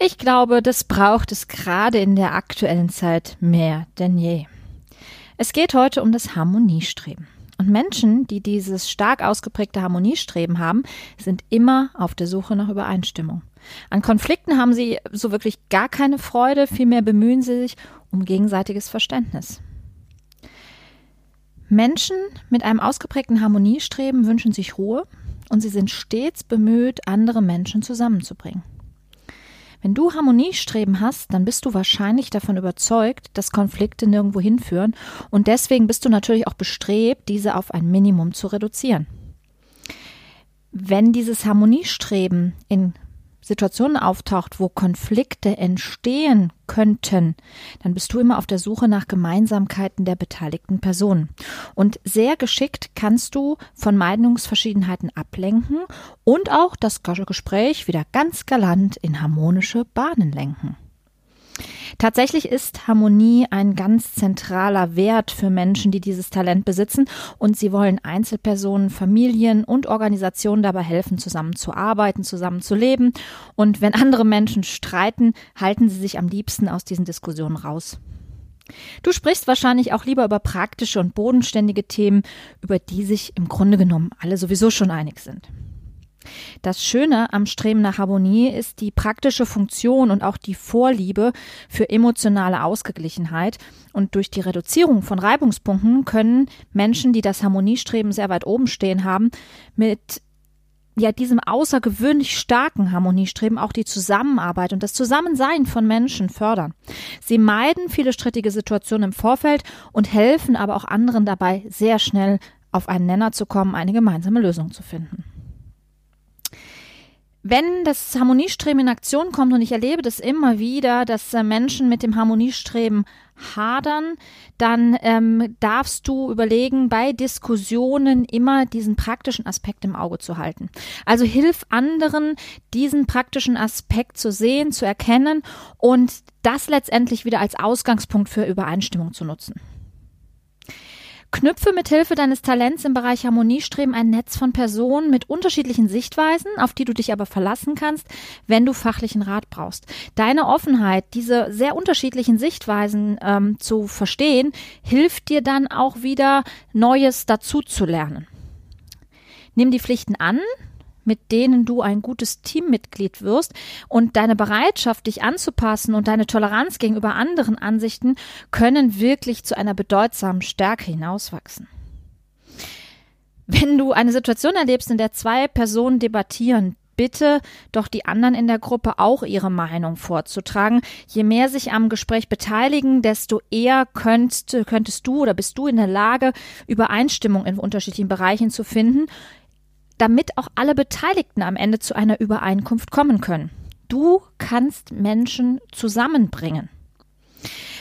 Ich glaube, das braucht es gerade in der aktuellen Zeit mehr denn je. Es geht heute um das Harmoniestreben. Und Menschen, die dieses stark ausgeprägte Harmoniestreben haben, sind immer auf der Suche nach Übereinstimmung. An Konflikten haben sie so wirklich gar keine Freude, vielmehr bemühen sie sich um gegenseitiges Verständnis. Menschen mit einem ausgeprägten Harmoniestreben wünschen sich Ruhe, und sie sind stets bemüht, andere Menschen zusammenzubringen. Wenn du Harmoniestreben hast, dann bist du wahrscheinlich davon überzeugt, dass Konflikte nirgendwo hinführen und deswegen bist du natürlich auch bestrebt, diese auf ein Minimum zu reduzieren. Wenn dieses Harmoniestreben in Situationen auftaucht, wo Konflikte entstehen könnten, dann bist du immer auf der Suche nach Gemeinsamkeiten der beteiligten Personen. Und sehr geschickt kannst du von Meinungsverschiedenheiten ablenken und auch das Gespräch wieder ganz galant in harmonische Bahnen lenken. Tatsächlich ist Harmonie ein ganz zentraler Wert für Menschen, die dieses Talent besitzen und sie wollen Einzelpersonen, Familien und Organisationen dabei helfen, zusammenzuarbeiten, zusammenzuleben. Und wenn andere Menschen streiten, halten sie sich am liebsten aus diesen Diskussionen raus. Du sprichst wahrscheinlich auch lieber über praktische und bodenständige Themen, über die sich im Grunde genommen alle sowieso schon einig sind. Das Schöne am Streben nach Harmonie ist die praktische Funktion und auch die Vorliebe für emotionale Ausgeglichenheit. Und durch die Reduzierung von Reibungspunkten können Menschen, die das Harmoniestreben sehr weit oben stehen haben, mit ja, diesem außergewöhnlich starken Harmoniestreben auch die Zusammenarbeit und das Zusammensein von Menschen fördern. Sie meiden viele strittige Situationen im Vorfeld und helfen aber auch anderen dabei, sehr schnell auf einen Nenner zu kommen, eine gemeinsame Lösung zu finden. Wenn das Harmoniestreben in Aktion kommt, und ich erlebe das immer wieder, dass äh, Menschen mit dem Harmoniestreben hadern, dann ähm, darfst du überlegen, bei Diskussionen immer diesen praktischen Aspekt im Auge zu halten. Also hilf anderen, diesen praktischen Aspekt zu sehen, zu erkennen und das letztendlich wieder als Ausgangspunkt für Übereinstimmung zu nutzen. Knüpfe mit Hilfe deines Talents im Bereich Harmoniestreben ein Netz von Personen mit unterschiedlichen Sichtweisen, auf die du dich aber verlassen kannst, wenn du fachlichen Rat brauchst. Deine Offenheit, diese sehr unterschiedlichen Sichtweisen ähm, zu verstehen, hilft dir dann auch wieder Neues dazu zu lernen. Nimm die Pflichten an, mit denen du ein gutes Teammitglied wirst und deine Bereitschaft, dich anzupassen und deine Toleranz gegenüber anderen Ansichten können wirklich zu einer bedeutsamen Stärke hinauswachsen. Wenn du eine Situation erlebst, in der zwei Personen debattieren, bitte doch die anderen in der Gruppe auch ihre Meinung vorzutragen. Je mehr sich am Gespräch beteiligen, desto eher könntest, könntest du oder bist du in der Lage, Übereinstimmung in unterschiedlichen Bereichen zu finden, damit auch alle Beteiligten am Ende zu einer Übereinkunft kommen können. Du kannst Menschen zusammenbringen.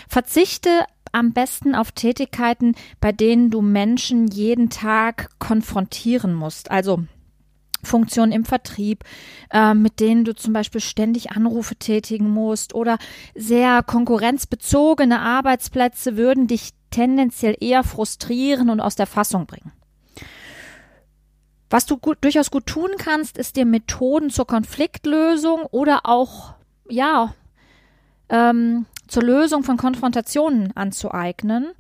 Verzichte am besten auf Tätigkeiten, bei denen du Menschen jeden Tag konfrontieren musst. Also Funktionen im Vertrieb, äh, mit denen du zum Beispiel ständig Anrufe tätigen musst oder sehr konkurrenzbezogene Arbeitsplätze würden dich tendenziell eher frustrieren und aus der Fassung bringen. Was du gut, durchaus gut tun kannst, ist dir Methoden zur Konfliktlösung oder auch, ja, ähm, zur Lösung von Konfrontationen anzueignen.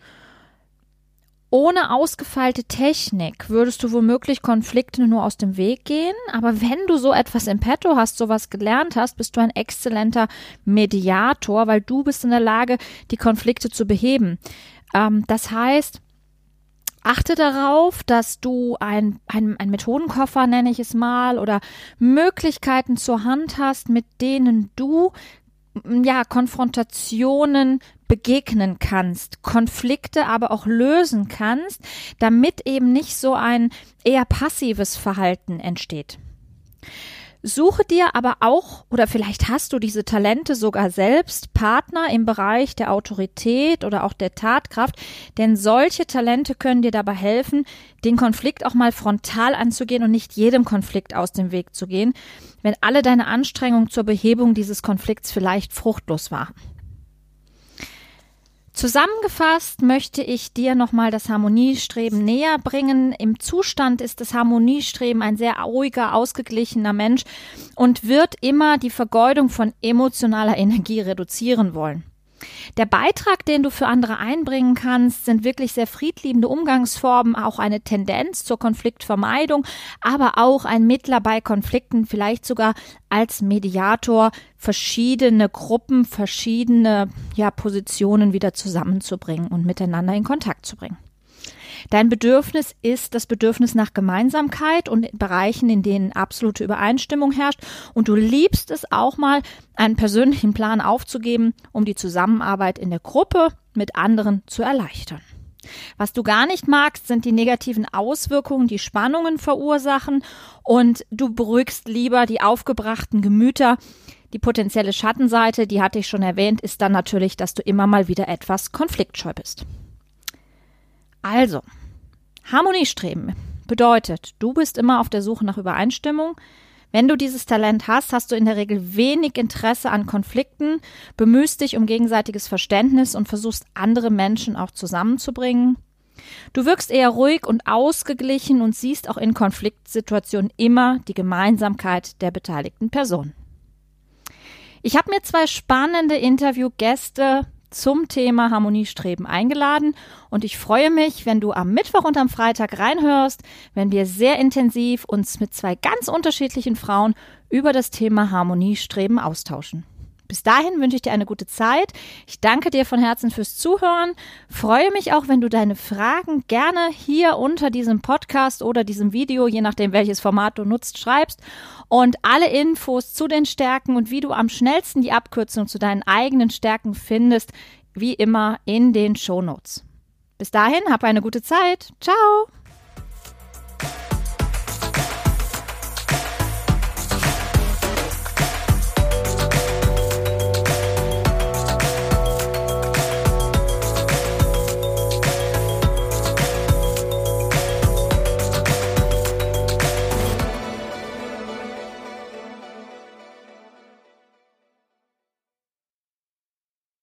ohne ausgefeilte Technik würdest du womöglich Konflikte nur aus dem Weg gehen, aber wenn du so etwas im Petto hast, sowas gelernt hast, bist du ein exzellenter Mediator, weil du bist in der Lage, die Konflikte zu beheben. Ähm, das heißt, achte darauf, dass du ein, ein, ein Methodenkoffer, nenne ich es mal, oder Möglichkeiten zur Hand hast, mit denen du ja, Konfrontationen begegnen kannst, Konflikte aber auch lösen kannst, damit eben nicht so ein eher passives Verhalten entsteht. Suche dir aber auch, oder vielleicht hast du diese Talente sogar selbst, Partner im Bereich der Autorität oder auch der Tatkraft, denn solche Talente können dir dabei helfen, den Konflikt auch mal frontal anzugehen und nicht jedem Konflikt aus dem Weg zu gehen, wenn alle deine Anstrengungen zur Behebung dieses Konflikts vielleicht fruchtlos waren. Zusammengefasst möchte ich dir nochmal das Harmoniestreben näher bringen. Im Zustand ist das Harmoniestreben ein sehr ruhiger, ausgeglichener Mensch und wird immer die Vergeudung von emotionaler Energie reduzieren wollen. Der Beitrag, den du für andere einbringen kannst, sind wirklich sehr friedliebende Umgangsformen, auch eine Tendenz zur Konfliktvermeidung, aber auch ein Mittler bei Konflikten, vielleicht sogar als Mediator verschiedene Gruppen, verschiedene ja, Positionen wieder zusammenzubringen und miteinander in Kontakt zu bringen. Dein Bedürfnis ist das Bedürfnis nach Gemeinsamkeit und in Bereichen, in denen absolute Übereinstimmung herrscht. Und du liebst es auch mal, einen persönlichen Plan aufzugeben, um die Zusammenarbeit in der Gruppe mit anderen zu erleichtern. Was du gar nicht magst, sind die negativen Auswirkungen, die Spannungen verursachen und du beruhigst lieber die aufgebrachten Gemüter. Die potenzielle Schattenseite, die hatte ich schon erwähnt, ist dann natürlich, dass du immer mal wieder etwas konfliktscheu bist. Also, Harmoniestreben bedeutet, du bist immer auf der Suche nach Übereinstimmung. Wenn du dieses Talent hast, hast du in der Regel wenig Interesse an Konflikten, bemühst dich um gegenseitiges Verständnis und versuchst andere Menschen auch zusammenzubringen. Du wirkst eher ruhig und ausgeglichen und siehst auch in Konfliktsituationen immer die Gemeinsamkeit der beteiligten Personen. Ich habe mir zwei spannende Interviewgäste zum Thema Harmoniestreben eingeladen und ich freue mich, wenn du am Mittwoch und am Freitag reinhörst, wenn wir sehr intensiv uns mit zwei ganz unterschiedlichen Frauen über das Thema Harmoniestreben austauschen. Bis dahin wünsche ich dir eine gute Zeit. Ich danke dir von Herzen fürs Zuhören. Freue mich auch, wenn du deine Fragen gerne hier unter diesem Podcast oder diesem Video, je nachdem welches Format du nutzt, schreibst. Und alle Infos zu den Stärken und wie du am schnellsten die Abkürzung zu deinen eigenen Stärken findest, wie immer in den Shownotes. Bis dahin, hab eine gute Zeit. Ciao!